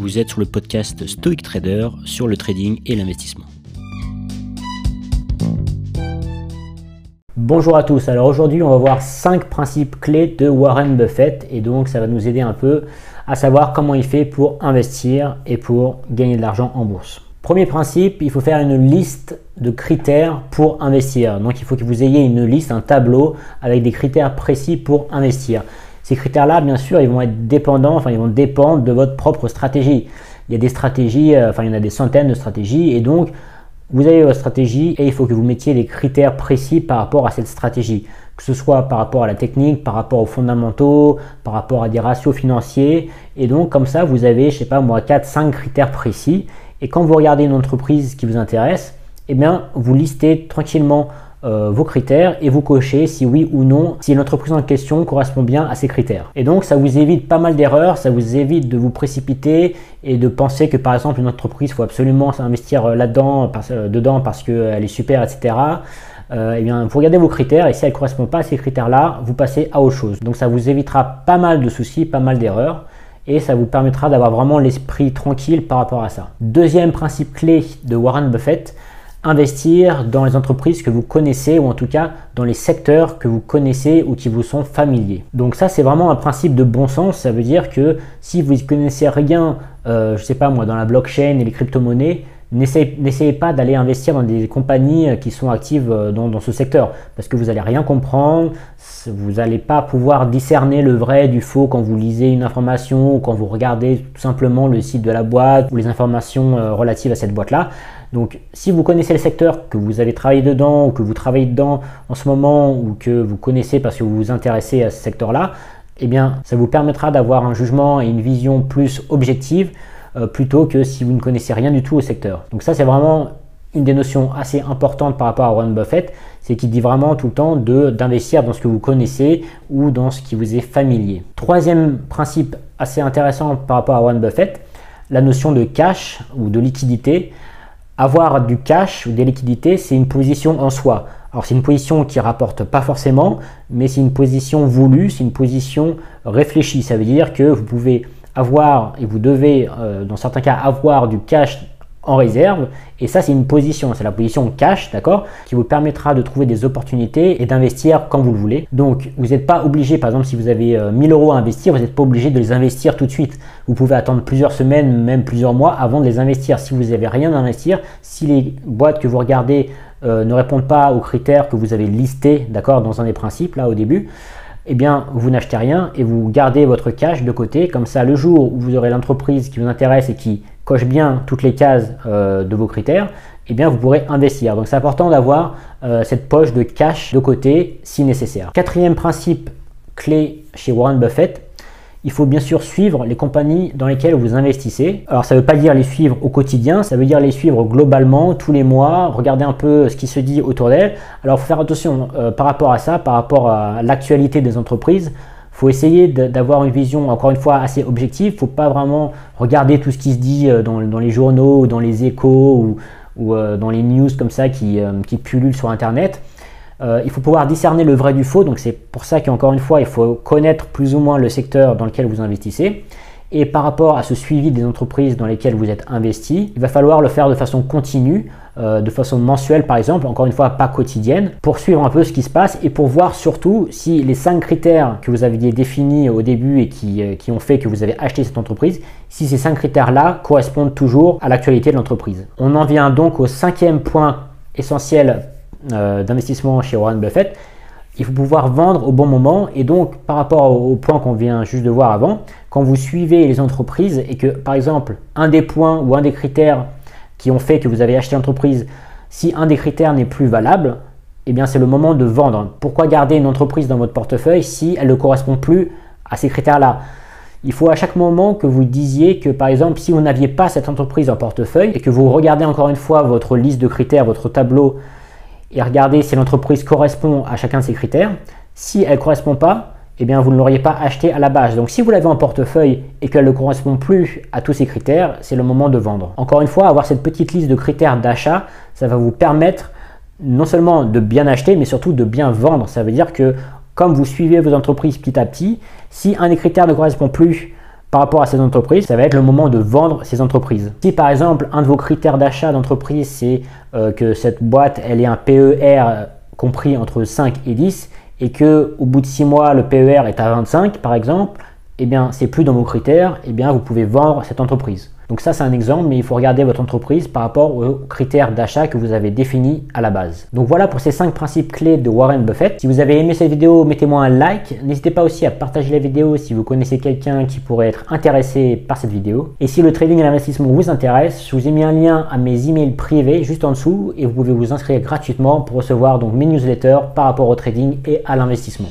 Vous êtes sur le podcast Stoic Trader sur le trading et l'investissement. Bonjour à tous, alors aujourd'hui on va voir 5 principes clés de Warren Buffett et donc ça va nous aider un peu à savoir comment il fait pour investir et pour gagner de l'argent en bourse. Premier principe, il faut faire une liste de critères pour investir. Donc il faut que vous ayez une liste, un tableau avec des critères précis pour investir. Ces critères-là, bien sûr, ils vont être dépendants, enfin ils vont dépendre de votre propre stratégie. Il y a des stratégies, euh, enfin il y en a des centaines de stratégies et donc vous avez votre stratégie et il faut que vous mettiez des critères précis par rapport à cette stratégie. Que ce soit par rapport à la technique, par rapport aux fondamentaux, par rapport à des ratios financiers. Et donc comme ça, vous avez, je sais pas moi, 4-5 critères précis et quand vous regardez une entreprise qui vous intéresse, eh bien, vous listez tranquillement euh, vos critères et vous cochez si oui ou non si l'entreprise en question correspond bien à ces critères. Et donc ça vous évite pas mal d'erreurs, ça vous évite de vous précipiter et de penser que par exemple une entreprise faut absolument s'investir euh, là-dedans, euh, dedans parce qu'elle est super, etc. eh bien, vous regardez vos critères et si elle ne correspond pas à ces critères-là, vous passez à autre chose. Donc ça vous évitera pas mal de soucis, pas mal d'erreurs et ça vous permettra d'avoir vraiment l'esprit tranquille par rapport à ça. Deuxième principe clé de Warren Buffett, investir dans les entreprises que vous connaissez ou en tout cas dans les secteurs que vous connaissez ou qui vous sont familiers. Donc ça c'est vraiment un principe de bon sens, ça veut dire que si vous ne connaissez rien, euh, je sais pas moi, dans la blockchain et les crypto-monnaies, N'essayez pas d'aller investir dans des compagnies euh, qui sont actives euh, dans, ce secteur parce que vous n'allez rien comprendre, vous n'allez pas pouvoir discerner le vrai du faux quand vous lisez une information ou quand vous regardez tout simplement le site de la boîte ou les informations euh, relatives à cette boîte-là. Donc si vous connaissez le secteur, que vous avez travaillé dedans ou que vous travaillez dedans en ce moment ou que vous connaissez parce que vous vous intéressez à ce secteur-là, eh bien ça vous permettra d'avoir un jugement et une vision plus objective euh, plutôt que si vous ne connaissez rien du tout au secteur. Donc ça, c'est vraiment une des notions assez importantes par rapport à Warren Buffett, c'est qu'il dit vraiment tout le temps d'investir dans ce que vous connaissez ou dans ce qui vous est familier. Troisième principe assez intéressant par rapport à Warren Buffett, la notion de cash ou de liquidité. Avoir du cash ou des liquidités, c'est une position en soi. Alors c'est une position qui rapporte pas forcément, mais c'est une position voulue, c'est une position réfléchie. Ça veut dire que vous pouvez avoir, et vous devez euh, dans certains cas avoir du cash en réserve. Et ça, c'est une position, c'est la position cash, d'accord, qui vous permettra de trouver des opportunités et d'investir quand vous le voulez. Donc, vous n'êtes pas obligé, par exemple, si vous avez 1000 euh, euros à investir, vous n'êtes pas obligé de les investir tout de suite. Vous pouvez attendre plusieurs semaines, même plusieurs mois avant de les investir. Si vous n'avez rien à investir, si les boîtes que vous regardez euh, ne répondent pas aux critères que vous avez listés, d'accord, dans un des principes, là, au début, eh bien, vous n'achetez rien et vous gardez votre cash de côté. Comme ça, le jour où vous aurez l'entreprise qui vous intéresse et qui coche bien toutes les cases euh, de vos critères, eh bien, vous pourrez investir. Donc, c'est important d'avoir euh, cette poche de cash de côté si nécessaire. Quatrième principe clé chez Warren Buffett, il faut bien sûr suivre les compagnies dans lesquelles vous investissez. Alors ça ne veut pas dire les suivre au quotidien, ça veut dire les suivre globalement, tous les mois, regarder un peu ce qui se dit autour d'elles. Alors faire attention euh, par rapport à ça, par rapport à l'actualité des entreprises. Faut essayer d'avoir une vision, encore une fois, assez objective. Faut pas vraiment regarder tout ce qui se dit euh, dans, les journaux ou dans les échos ou, euh, dans les news comme ça qui, qui pullulent sur Internet. Euh, il faut pouvoir discerner le vrai du faux, donc c'est pour ça qu'encore une fois, il faut connaître plus ou moins le secteur dans lequel vous investissez. Et par rapport à ce suivi des entreprises dans lesquelles vous êtes investi, il va falloir le faire de façon continue, euh, de façon mensuelle par exemple, encore une fois pas quotidienne, pour suivre un peu ce qui se passe et pour voir surtout si les cinq critères que vous aviez définis au début et qui, euh, qui ont fait que vous avez acheté cette entreprise, si ces cinq critères-là correspondent toujours à l'actualité de l'entreprise. On en vient donc au cinquième point essentiel euh, d'investissement chez Warren Buffett, il faut pouvoir vendre au bon moment. Et donc, par rapport au, point qu'on vient juste de voir avant, quand vous suivez les entreprises et que, par exemple, un des points ou un des critères qui ont fait que vous avez acheté l'entreprise, si un des critères n'est plus valable, eh bien, c'est le moment de vendre. Pourquoi garder une entreprise dans votre portefeuille si elle ne correspond plus à ces critères-là? Il faut à chaque moment que vous disiez que, par exemple, si vous n'aviez pas cette entreprise en portefeuille et que vous regardez encore une fois votre liste de critères, votre tableau et regardez si l'entreprise correspond à chacun de ces critères. Si elle ne correspond pas, eh bien vous ne l'auriez pas acheté à la base. Donc si vous l'avez en portefeuille et qu'elle ne correspond plus à tous ces critères, c'est le moment de vendre. Encore une fois, avoir cette petite liste de critères d'achat, ça va vous permettre non seulement de bien acheter, mais surtout de bien vendre. Ça veut dire que comme vous suivez vos entreprises petit à petit, si un des critères ne correspond plus par rapport à ces entreprises, ça va être le moment de vendre ces entreprises. Si par exemple un de vos critères d'achat d'entreprise c'est euh, que cette boîte elle ait un PER compris entre 5 et 10 et que au bout de 6 mois le PER est à 25 par exemple, eh bien c'est plus dans vos critères, eh bien vous pouvez vendre cette entreprise. Donc ça c'est un exemple, mais il faut regarder votre entreprise par rapport aux critères d'achat que vous avez définis à la base. Donc voilà pour ces 5 principes clés de Warren Buffett. Si vous avez aimé cette vidéo, mettez-moi un like. N'hésitez pas aussi à partager la vidéo si vous connaissez quelqu'un qui pourrait être intéressé par cette vidéo. Et si le trading et l'investissement vous intéresse, je vous ai mis un lien à mes emails privés juste en dessous et vous pouvez vous inscrire gratuitement pour recevoir donc mes newsletters par rapport au trading et à l'investissement.